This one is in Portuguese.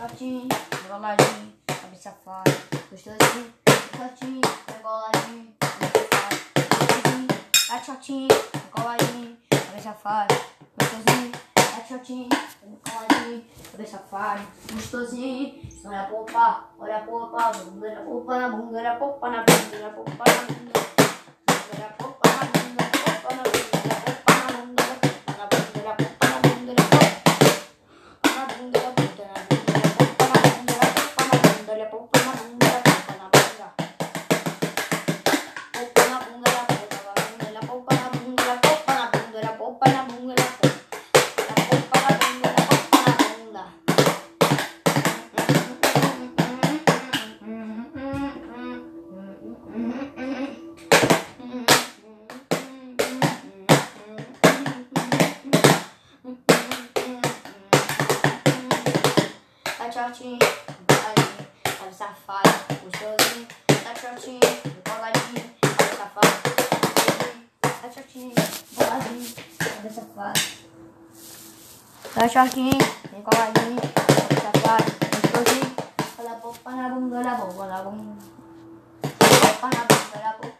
chatinho, enroladinho, cabeça safado, gostosinho, chatinho, enroladinho, cabeça safado, gostosinho, chatinho, enroladinho, cabeça safado, gostosinho, chatinho, enroladinho, cabeça safado, gostosinho, olha a popa, olha a popa, bunda na popa, na bunda na popa, na bunda na popa, na bunda. Shortinho, coladinho, tá safado, gostosinho. Tá shortinho, coladinho, tá safado. Tá shortinho, coladinho, tá safado. Tá shortinho, coladinho, tá safado, gostosinho. Olha a popa na bunda, olha a boca, olha a bunda. Popa na bunda, olha a boca.